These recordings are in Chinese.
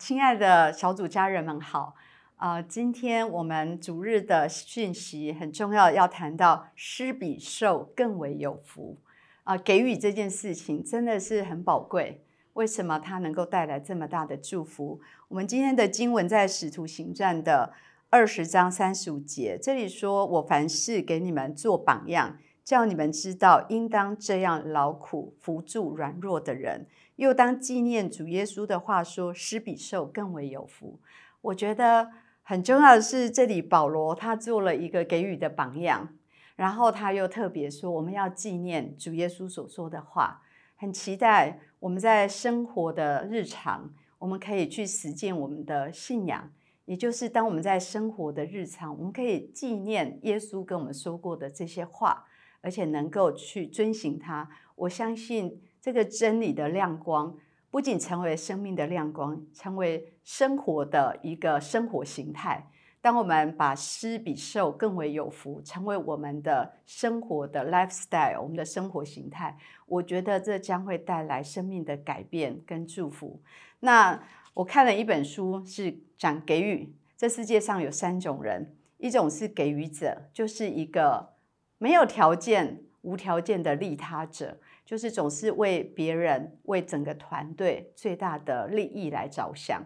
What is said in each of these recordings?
亲爱的小组家人们好，啊，今天我们主日的讯息很重要，要谈到施比受更为有福啊，给予这件事情真的是很宝贵。为什么它能够带来这么大的祝福？我们今天的经文在使徒行传的二十章三十五节，这里说：“我凡事给你们做榜样，叫你们知道应当这样劳苦扶助软弱的人。”又当纪念主耶稣的话说：“施比受更为有福。”我觉得很重要的是，这里保罗他做了一个给予的榜样，然后他又特别说：“我们要纪念主耶稣所说的话。”很期待我们在生活的日常，我们可以去实践我们的信仰，也就是当我们在生活的日常，我们可以纪念耶稣跟我们说过的这些话，而且能够去遵行它。我相信。这个真理的亮光，不仅成为生命的亮光，成为生活的一个生活形态。当我们把施比受更为有福，成为我们的生活的 lifestyle，我们的生活形态，我觉得这将会带来生命的改变跟祝福。那我看了一本书，是讲给予。这世界上有三种人，一种是给予者，就是一个没有条件、无条件的利他者。就是总是为别人、为整个团队最大的利益来着想，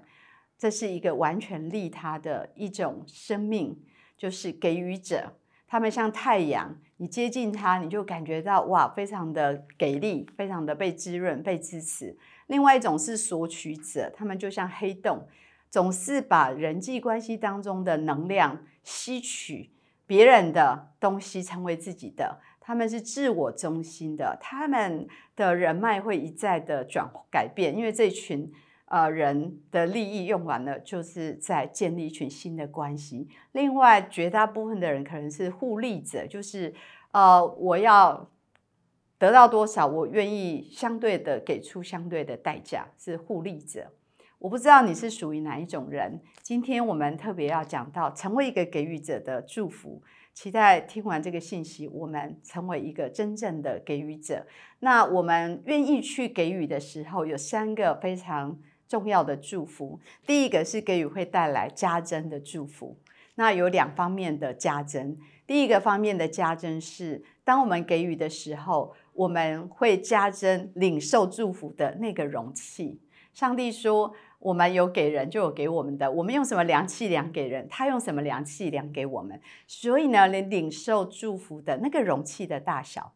这是一个完全利他的一种生命，就是给予者。他们像太阳，你接近他，你就感觉到哇，非常的给力，非常的被滋润、被支持。另外一种是索取者，他们就像黑洞，总是把人际关系当中的能量吸取别人的东西，成为自己的。他们是自我中心的，他们的人脉会一再的转改变，因为这群呃人的利益用完了，就是在建立一群新的关系。另外，绝大部分的人可能是互利者，就是呃我要得到多少，我愿意相对的给出相对的代价，是互利者。我不知道你是属于哪一种人。今天我们特别要讲到成为一个给予者的祝福。期待听完这个信息，我们成为一个真正的给予者。那我们愿意去给予的时候，有三个非常重要的祝福。第一个是给予会带来加增的祝福。那有两方面的加增。第一个方面的加增是，当我们给予的时候，我们会加增领受祝福的那个容器。上帝说。我们有给人，就有给我们的。我们用什么量器量给人，他用什么量器量给我们。所以呢，你领受祝福的那个容器的大小，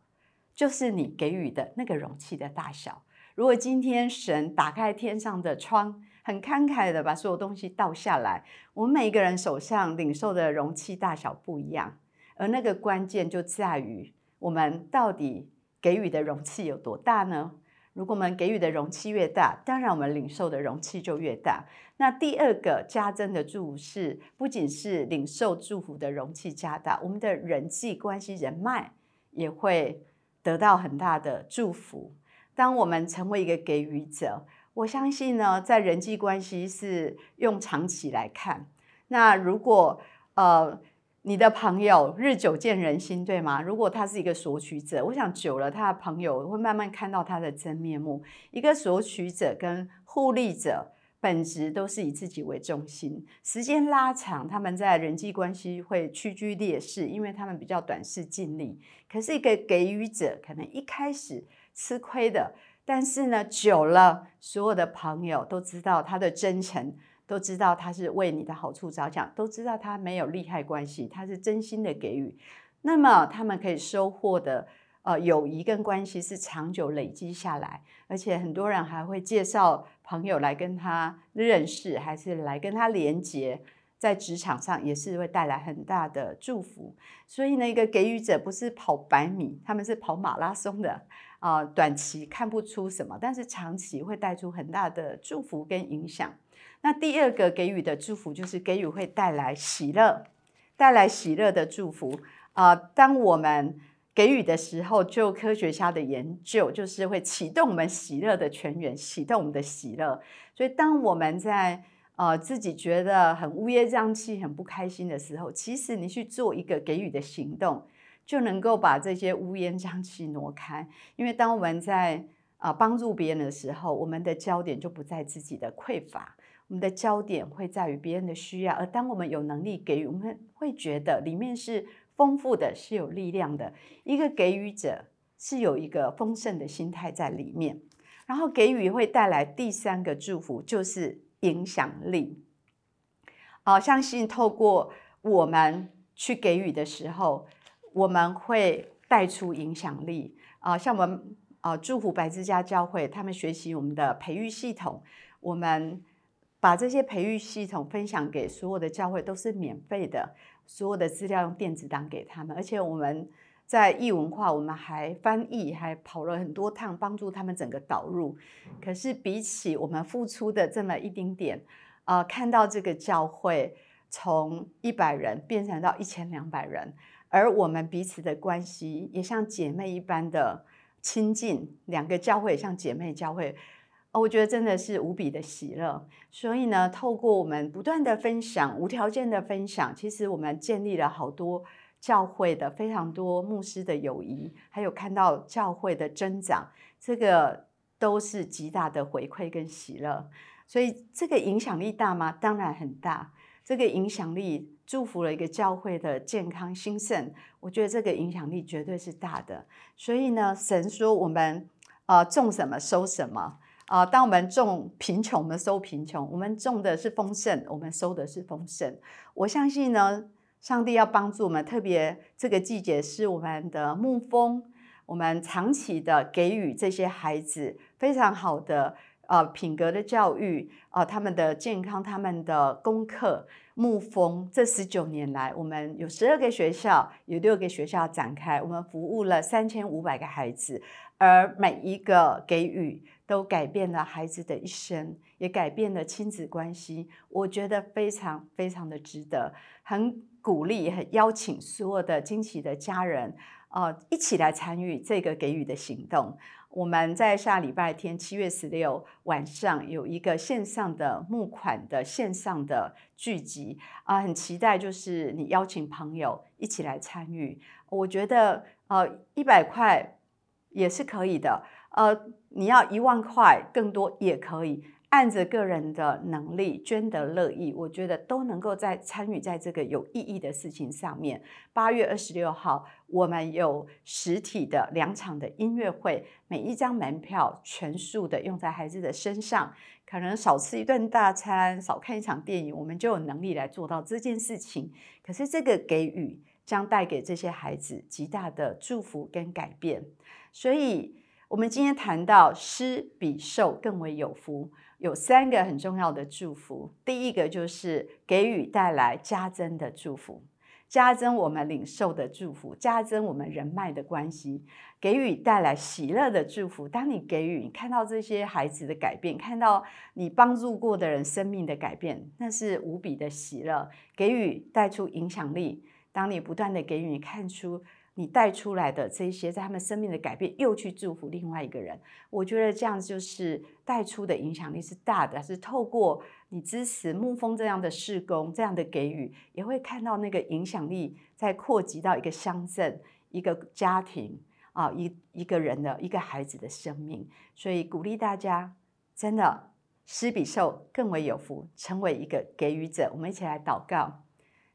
就是你给予的那个容器的大小。如果今天神打开天上的窗，很慷慨的把所有东西倒下来，我们每一个人手上领受的容器大小不一样，而那个关键就在于我们到底给予的容器有多大呢？如果我们给予的容器越大，当然我们领受的容器就越大。那第二个加增的祝福是，不仅是领受祝福的容器加大，我们的人际关系人脉也会得到很大的祝福。当我们成为一个给予者，我相信呢，在人际关系是用长期来看。那如果呃。你的朋友日久见人心，对吗？如果他是一个索取者，我想久了，他的朋友会慢慢看到他的真面目。一个索取者跟互利者本质都是以自己为中心，时间拉长，他们在人际关系会屈居劣势，因为他们比较短视尽力。可是一个给予者，可能一开始吃亏的，但是呢，久了，所有的朋友都知道他的真诚。都知道他是为你的好处着想，都知道他没有利害关系，他是真心的给予。那么他们可以收获的呃友谊跟关系是长久累积下来，而且很多人还会介绍朋友来跟他认识，还是来跟他连接，在职场上也是会带来很大的祝福。所以呢，一个给予者不是跑百米，他们是跑马拉松的啊，短期看不出什么，但是长期会带出很大的祝福跟影响。那第二个给予的祝福，就是给予会带来喜乐，带来喜乐的祝福啊！当我们给予的时候，就科学家的研究，就是会启动我们喜乐的泉源，启动我们的喜乐。所以，当我们在呃自己觉得很乌烟瘴气、很不开心的时候，其实你去做一个给予的行动，就能够把这些乌烟瘴气挪开。因为当我们在啊帮助别人的时候，我们的焦点就不在自己的匮乏，我们的焦点会在于别人的需要。而当我们有能力给予，我们会觉得里面是丰富的，是有力量的。一个给予者是有一个丰盛的心态在里面，然后给予会带来第三个祝福，就是影响力。啊，相信透过我们去给予的时候，我们会带出影响力。啊，像我们啊，祝福白之家教会，他们学习我们的培育系统，我们把这些培育系统分享给所有的教会，都是免费的，所有的资料用电子档给他们。而且我们在译文化，我们还翻译，还跑了很多趟，帮助他们整个导入。可是比起我们付出的这么一丁点。啊，看到这个教会从一百人变成到一千两百人，而我们彼此的关系也像姐妹一般的亲近，两个教会也像姐妹教会，我觉得真的是无比的喜乐。所以呢，透过我们不断的分享，无条件的分享，其实我们建立了好多教会的非常多牧师的友谊，还有看到教会的增长，这个都是极大的回馈跟喜乐。所以这个影响力大吗？当然很大。这个影响力祝福了一个教会的健康兴盛，我觉得这个影响力绝对是大的。所以呢，神说我们啊种什么收什么啊。当我们种贫穷，我们收贫穷；我们种的是丰盛，我们收的是丰盛。我相信呢，上帝要帮助我们，特别这个季节是我们的牧风，我们长期的给予这些孩子非常好的。呃，品格的教育，呃，他们的健康，他们的功课，牧风。这十九年来，我们有十二个学校，有六个学校展开，我们服务了三千五百个孩子，而每一个给予都改变了孩子的一生，也改变了亲子关系。我觉得非常非常的值得，很鼓励，很邀请所有的惊奇的家人，呃，一起来参与这个给予的行动。我们在下礼拜天七月十六晚上有一个线上的募款的线上的聚集啊，很期待就是你邀请朋友一起来参与。我觉得呃一百块也是可以的，呃你要一万块更多也可以。按着个人的能力捐得乐意，我觉得都能够在参与在这个有意义的事情上面。八月二十六号，我们有实体的两场的音乐会，每一张门票全数的用在孩子的身上，可能少吃一顿大餐，少看一场电影，我们就有能力来做到这件事情。可是这个给予将带给这些孩子极大的祝福跟改变。所以，我们今天谈到施比受更为有福。有三个很重要的祝福，第一个就是给予带来加增的祝福，加增我们领受的祝福，加增我们人脉的关系，给予带来喜乐的祝福。当你给予，你看到这些孩子的改变，看到你帮助过的人生命的改变，那是无比的喜乐。给予带出影响力，当你不断的给予，你看出。你带出来的这些，在他们生命的改变，又去祝福另外一个人，我觉得这样就是带出的影响力是大的，是透过你支持牧风这样的事工，这样的给予，也会看到那个影响力在扩及到一个乡镇、一个家庭啊，一一个人的一个孩子的生命。所以鼓励大家，真的施比受更为有福，成为一个给予者。我们一起来祷告，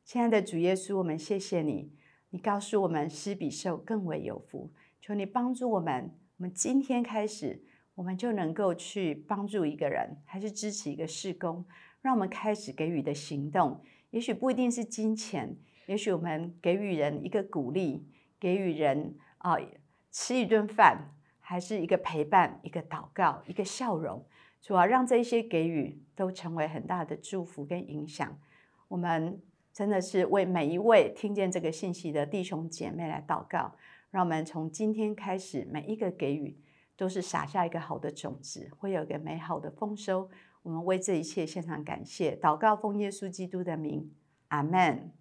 亲爱的主耶稣，我们谢谢你。你告诉我们，施比受更为有福。求你帮助我们，我们今天开始，我们就能够去帮助一个人，还是支持一个事工，让我们开始给予的行动。也许不一定是金钱，也许我们给予人一个鼓励，给予人啊吃一顿饭，还是一个陪伴，一个祷告，一个笑容，主要让这些给予都成为很大的祝福跟影响。我们。真的是为每一位听见这个信息的弟兄姐妹来祷告，让我们从今天开始，每一个给予都是撒下一个好的种子，会有一个美好的丰收。我们为这一切献上感谢，祷告奉耶稣基督的名，阿门。